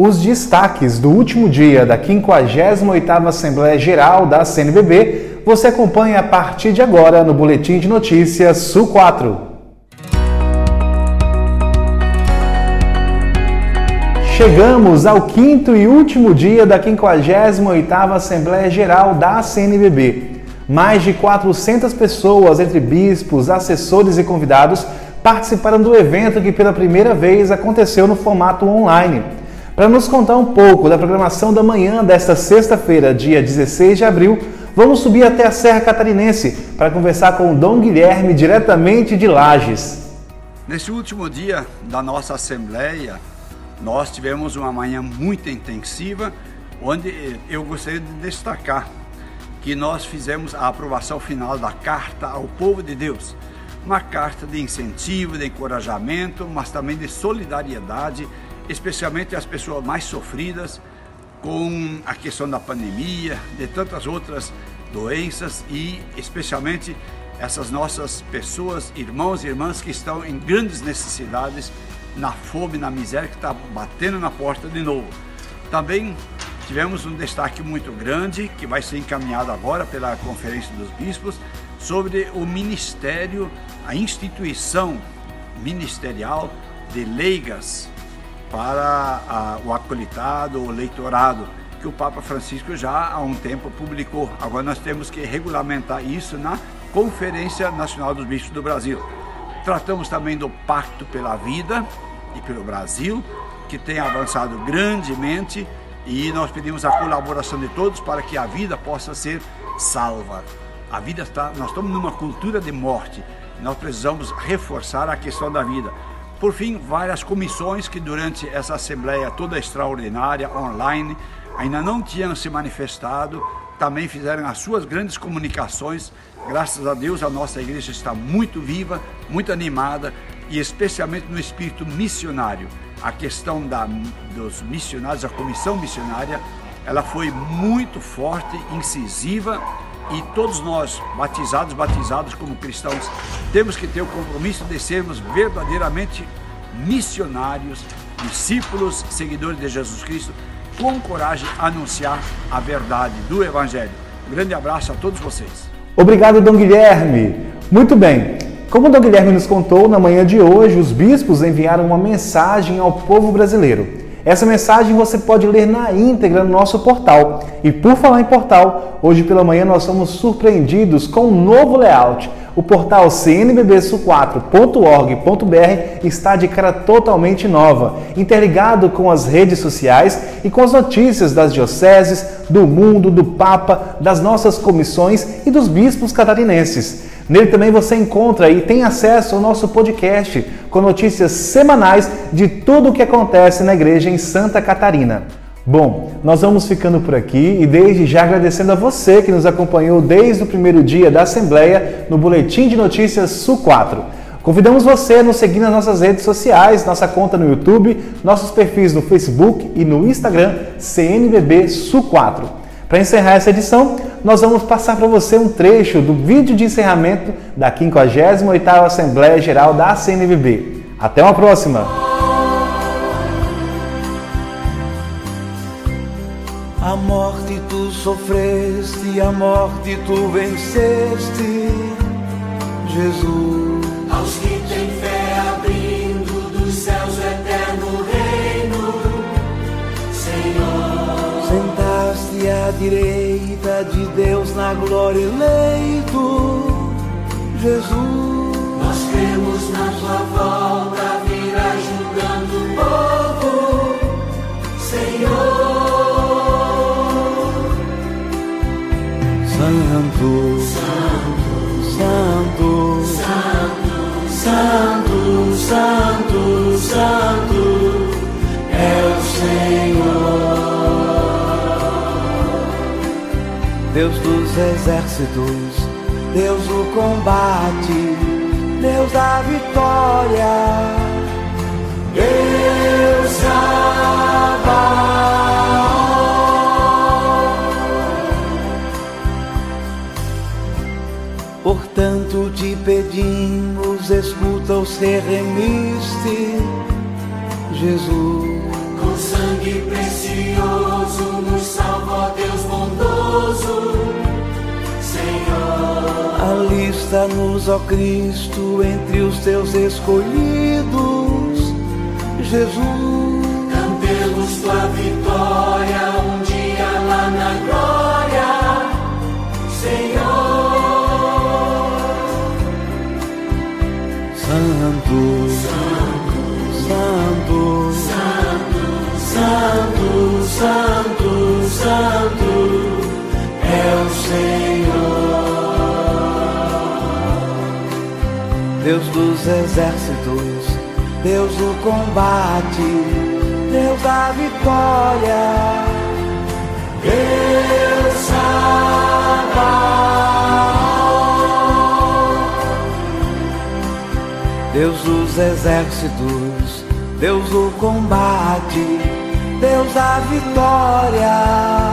Os destaques do último dia da 58ª Assembleia Geral da CNBB você acompanha a partir de agora no Boletim de Notícias Sul 4. Chegamos ao quinto e último dia da 58ª Assembleia Geral da CNBB. Mais de 400 pessoas, entre bispos, assessores e convidados, participaram do evento que pela primeira vez aconteceu no formato online. Para nos contar um pouco da programação da manhã desta sexta-feira, dia 16 de abril, vamos subir até a Serra Catarinense para conversar com o Dom Guilherme diretamente de Lages. Nesse último dia da nossa Assembleia, nós tivemos uma manhã muito intensiva, onde eu gostaria de destacar que nós fizemos a aprovação final da Carta ao Povo de Deus. Uma carta de incentivo, de encorajamento, mas também de solidariedade, especialmente às pessoas mais sofridas com a questão da pandemia, de tantas outras doenças e especialmente essas nossas pessoas, irmãos e irmãs que estão em grandes necessidades na fome, na miséria que está batendo na porta de novo. Também tivemos um destaque muito grande que vai ser encaminhado agora pela Conferência dos Bispos sobre o ministério, a instituição ministerial de leigas para a, o acolitado, o leitorado, que o Papa Francisco já há um tempo publicou. Agora nós temos que regulamentar isso na Conferência Nacional dos Bispos do Brasil. Tratamos também do Pacto pela Vida, e pelo Brasil, que tem avançado grandemente e nós pedimos a colaboração de todos para que a vida possa ser salva. A vida está, nós estamos numa cultura de morte. Nós precisamos reforçar a questão da vida. Por fim, várias comissões que durante essa assembleia toda extraordinária online ainda não tinham se manifestado, também fizeram as suas grandes comunicações. Graças a Deus a nossa igreja está muito viva, muito animada e especialmente no espírito missionário. A questão da, dos missionários, a comissão missionária, ela foi muito forte, incisiva e todos nós, batizados, batizados como cristãos, temos que ter o compromisso de sermos verdadeiramente missionários, discípulos, seguidores de Jesus Cristo, com coragem anunciar a verdade do Evangelho. Um grande abraço a todos vocês. Obrigado, Dom Guilherme. Muito bem. Como Dom Guilherme nos contou, na manhã de hoje, os bispos enviaram uma mensagem ao povo brasileiro. Essa mensagem você pode ler na íntegra no nosso portal. E por falar em portal, hoje pela manhã nós somos surpreendidos com um novo layout. O portal cnbbsu4.org.br está de cara totalmente nova, interligado com as redes sociais e com as notícias das dioceses, do mundo, do Papa, das nossas comissões e dos bispos catarinenses. Nele também você encontra e tem acesso ao nosso podcast com notícias semanais de tudo o que acontece na igreja em Santa Catarina. Bom, nós vamos ficando por aqui e desde já agradecendo a você que nos acompanhou desde o primeiro dia da Assembleia no Boletim de Notícias Sul 4. Convidamos você a nos seguir nas nossas redes sociais, nossa conta no YouTube, nossos perfis no Facebook e no Instagram CNBB Sul 4. Para encerrar essa edição, nós vamos passar para você um trecho do vídeo de encerramento da 58ª Assembleia Geral da CNBB. Até uma próxima! A morte tu sofreste, a morte tu venceste, Jesus. Aos que têm fé à direita de Deus na glória eleito, Jesus. Nós cremos na tua volta, virás julgando o povo, Senhor. Santo, Santo, Santo, Santo, Santo, Deus dos exércitos, Deus do combate, Deus da vitória, Deus Portanto te pedimos, escuta os que remiste, Jesus. com sangue precioso, Alista-nos, ó Cristo, entre os teus escolhidos, Jesus. Cantemos tua vitória um dia lá na glória, Senhor. Santo, Santo, Santo, Santo, Santo é Deus dos exércitos, Deus do combate, Deus da vitória, Deus Sabaoth. Deus dos exércitos, Deus do combate, Deus da vitória.